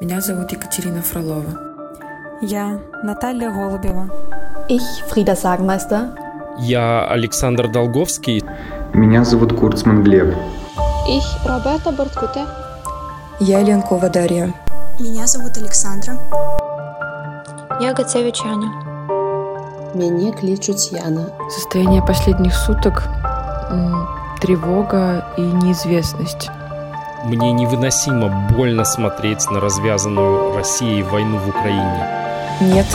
Меня зовут Екатерина Фролова. Я Наталья Голубева. Ich Frieda Sagmeister. Я Александр Долговский. Меня зовут Курцман Глеб. Ich Роберта Борткуте. Я Ленкова Дарья. Меня зовут Александра. Я Гацевич Аня. Мяне клічуць Яна. Состояние последних суток – тревога и неизвестность. Мне невыносимо больно смотреть на развязанную Россией войну в Украине. Нет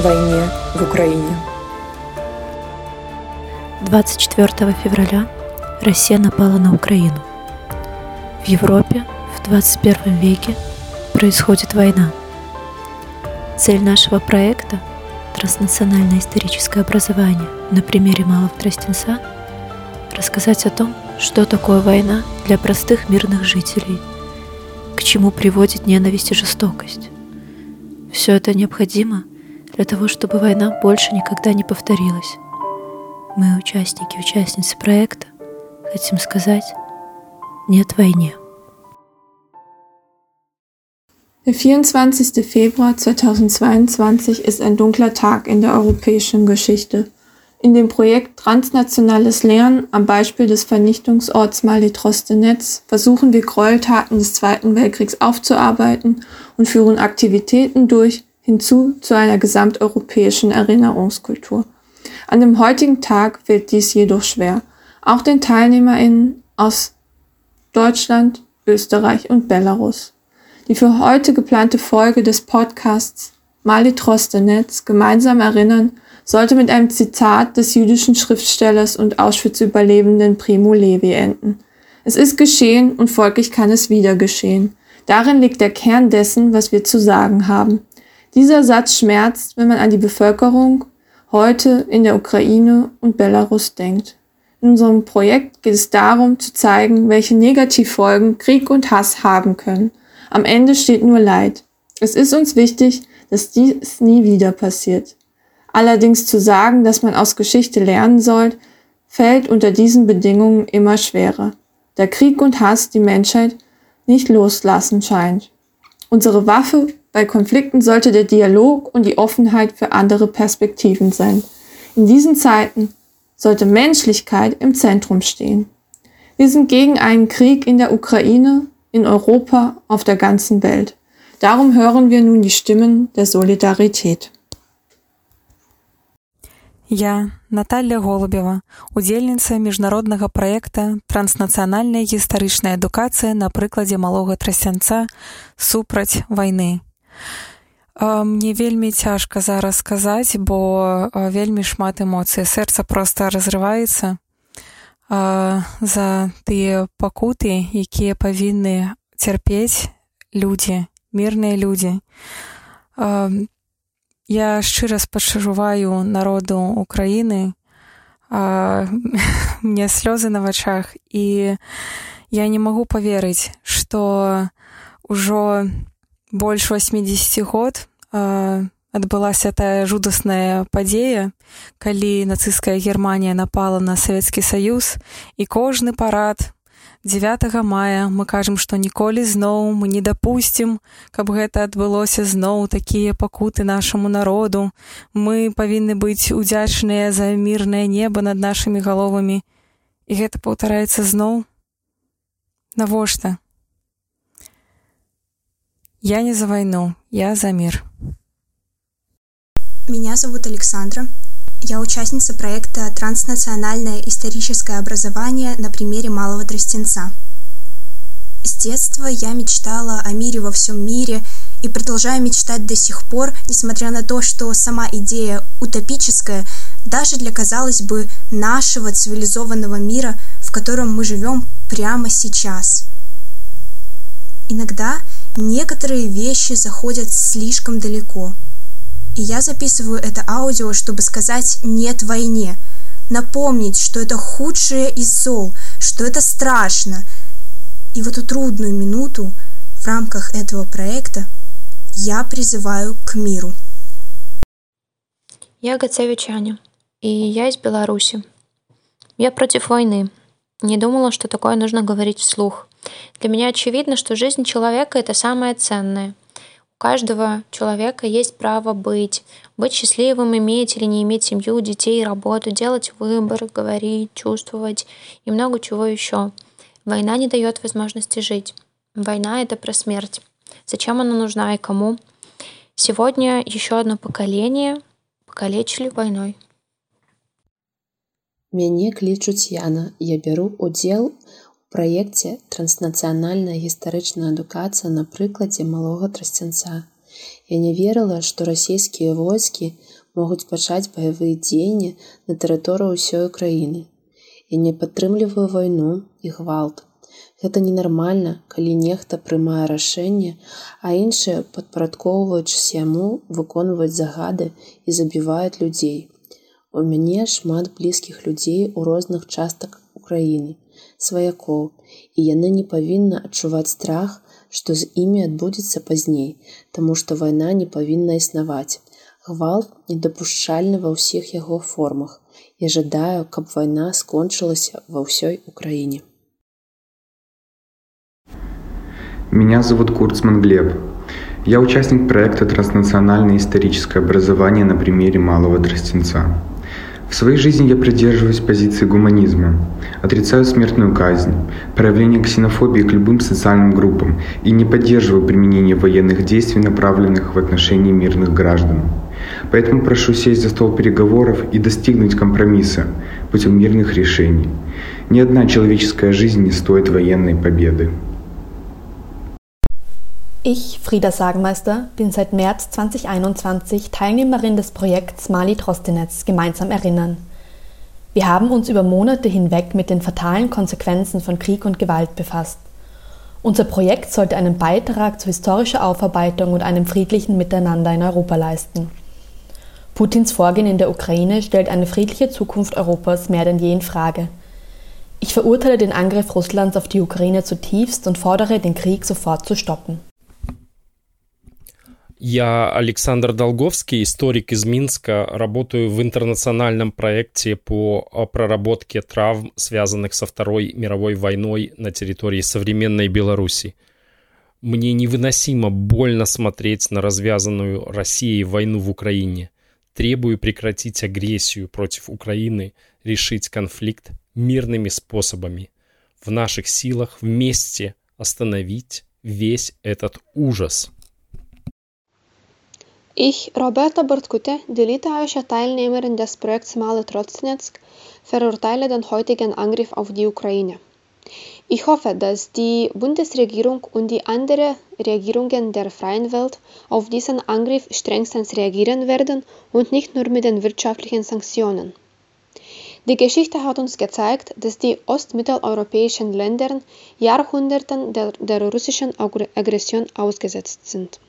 войне в Украине. 24 февраля Россия напала на Украину. В Европе в 21 веке происходит война. Цель нашего проекта – транснациональное историческое образование на примере Малого Тростенца – рассказать о том, что такое война для простых мирных жителей, к чему приводит ненависть и жестокость. Все это необходимо для того, чтобы война больше никогда не повторилась. Мы, участники и участницы проекта, хотим сказать «Нет войне». Der 24. Februar 2022 ist ein dunkler Tag in der europäischen Geschichte. In dem Projekt Transnationales Lernen am Beispiel des Vernichtungsorts Mali-Trostenetz versuchen wir Gräueltaten des Zweiten Weltkriegs aufzuarbeiten und führen Aktivitäten durch hinzu zu einer gesamteuropäischen Erinnerungskultur. An dem heutigen Tag wird dies jedoch schwer. Auch den TeilnehmerInnen aus Deutschland, Österreich und Belarus. Die für heute geplante Folge des Podcasts Mali Trostenetz gemeinsam erinnern sollte mit einem Zitat des jüdischen Schriftstellers und Auschwitz-Überlebenden Primo Levi enden. Es ist geschehen und folglich kann es wieder geschehen. Darin liegt der Kern dessen, was wir zu sagen haben. Dieser Satz schmerzt, wenn man an die Bevölkerung heute in der Ukraine und Belarus denkt. In unserem Projekt geht es darum zu zeigen, welche Negativfolgen Krieg und Hass haben können. Am Ende steht nur Leid. Es ist uns wichtig, dass dies nie wieder passiert. Allerdings zu sagen, dass man aus Geschichte lernen soll, fällt unter diesen Bedingungen immer schwerer, da Krieg und Hass die Menschheit nicht loslassen scheint. Unsere Waffe bei Konflikten sollte der Dialog und die Offenheit für andere Perspektiven sein. In diesen Zeiten sollte Menschlichkeit im Zentrum stehen. Wir sind gegen einen Krieg in der Ukraine, in Europa, auf der ganzen Welt. Darum hören wir nun die Stimmen der Solidarität. Я Наталья Голубева, удзельніца міжнароднага праекта Транснацыянальная гістарычная адукацыя на прыкладзе малога трасянца супраць вайны. Мне вельмі цяжка зараз сказаць, бо вельмі шмат эмоцый. Сэрца проста разрываецца за тыя пакуты, якія павінны цярпець людзі, мірныя людзі. Я шчыра спачуваю народу Украіны, мне слёзы на вачах і я не магу паверыць, што ўжо больш 80 год адбылася тая жудасная падзея, калі нацысцкая Германія напала на Савецкі Саюз і кожны парад 9 мая мы кажам, што ніколі зноў мы не дапусцім, каб гэта адбылося зноў такія пакуты нашаму народу. Мы павінны быць удзячныя за мірнае неба над нашымі галовамі. І гэта паўтараецца зноў. Навошта? Я не за вайну, я за мир. Меня зовут Александра. Я участница проекта «Транснациональное историческое образование на примере Малого Тростенца». С детства я мечтала о мире во всем мире и продолжаю мечтать до сих пор, несмотря на то, что сама идея утопическая даже для, казалось бы, нашего цивилизованного мира, в котором мы живем прямо сейчас. Иногда некоторые вещи заходят слишком далеко – и я записываю это аудио, чтобы сказать «нет войне», напомнить, что это худшее из зол, что это страшно. И в эту трудную минуту в рамках этого проекта я призываю к миру. Я Гацевич Аня, и я из Беларуси. Я против войны. Не думала, что такое нужно говорить вслух. Для меня очевидно, что жизнь человека — это самое ценное — каждого человека есть право быть. Быть счастливым, иметь или не иметь семью, детей, работу, делать выбор, говорить, чувствовать и много чего еще. Война не дает возможности жить. Война — это про смерть. Зачем она нужна и кому? Сегодня еще одно поколение покалечили войной. Мяне клічуць Яна. Я бяру удзел праекце транснацыянальная гістарычная адукацыя на прыкладзе малога трасцянца. Я не верыла, што расійскія войскі могуць пачаць баявыя дзеянні на тэрыторыі ўсёй краіны. Я не падтрымліваю вайну і гвалт. Гэта ненармальна, калі нехта прымае рашэнне, а іншыя, падпарадкоўваючыся яму, выконваюць загады і забіваюць людзей. У мяне шмат блізкіх людзей у розных частак Украіны сваякоў і яны не павінны адчуваць страх, што з імі адбудзецца пазней, таму што вайна не павінна існаваць. Гвалт недапушчальны ва ўсіх яго формах. Я жадаю, каб вайна скончылася ва ўсёй Украіне. Меня зовут Курцман Глеб. Я участник проекта «Транснациональное историческое образование на примере Малого Тростенца». В своей жизни я придерживаюсь позиции гуманизма, отрицаю смертную казнь, проявление ксенофобии к любым социальным группам и не поддерживаю применение военных действий, направленных в отношении мирных граждан. Поэтому прошу сесть за стол переговоров и достигнуть компромисса путем мирных решений. Ни одна человеческая жизнь не стоит военной победы. Ich, Frieda Sagenmeister, bin seit März 2021 Teilnehmerin des Projekts Mali Trostenetz Gemeinsam Erinnern. Wir haben uns über Monate hinweg mit den fatalen Konsequenzen von Krieg und Gewalt befasst. Unser Projekt sollte einen Beitrag zur historischen Aufarbeitung und einem friedlichen Miteinander in Europa leisten. Putins Vorgehen in der Ukraine stellt eine friedliche Zukunft Europas mehr denn je in Frage. Ich verurteile den Angriff Russlands auf die Ukraine zutiefst und fordere, den Krieg sofort zu stoppen. Я Александр Долговский, историк из Минска, работаю в интернациональном проекте по проработке травм, связанных со Второй мировой войной на территории современной Беларуси. Мне невыносимо больно смотреть на развязанную Россией войну в Украине. Требую прекратить агрессию против Украины, решить конфликт мирными способами. В наших силах вместе остановить весь этот ужас. Ich, Roberta Bartkute, die litauische Teilnehmerin des Projekts Male Trostnetsk, verurteile den heutigen Angriff auf die Ukraine. Ich hoffe, dass die Bundesregierung und die anderen Regierungen der freien Welt auf diesen Angriff strengstens reagieren werden und nicht nur mit den wirtschaftlichen Sanktionen. Die Geschichte hat uns gezeigt, dass die ostmitteleuropäischen Länder Jahrhunderten der, der russischen Aggression ausgesetzt sind.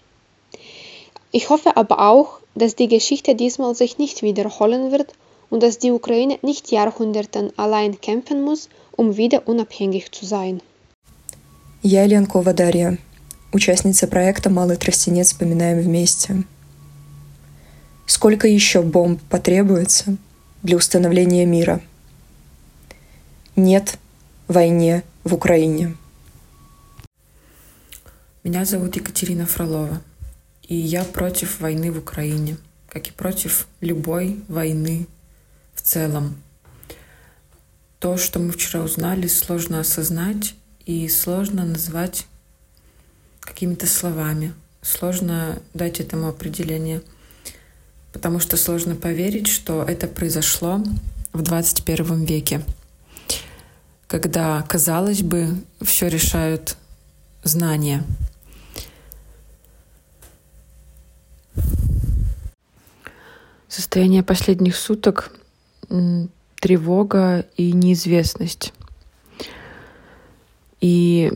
Ich hoffe aber auch, dass die Geschichte diesmal sich nicht wiederholen wird und dass die Ukraine nicht Jahrhunderten allein kämpfen muss, um wieder unabhängig zu sein. Я Ленкова Дарья, участница проекта «Малый тростенец. Вспоминаем вместе». Сколько еще бомб потребуется для установления мира? Нет войне в Украине. Меня зовут Екатерина Фролова. И я против войны в Украине, как и против любой войны в целом. То, что мы вчера узнали, сложно осознать и сложно назвать какими-то словами. Сложно дать этому определение, потому что сложно поверить, что это произошло в 21 веке, когда, казалось бы, все решают знания — Состояние последних суток — тревога и неизвестность. И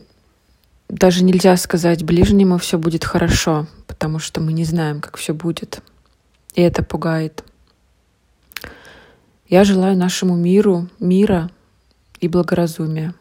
даже нельзя сказать ближнему все будет хорошо, потому что мы не знаем, как все будет. И это пугает. Я желаю нашему миру мира и благоразумия.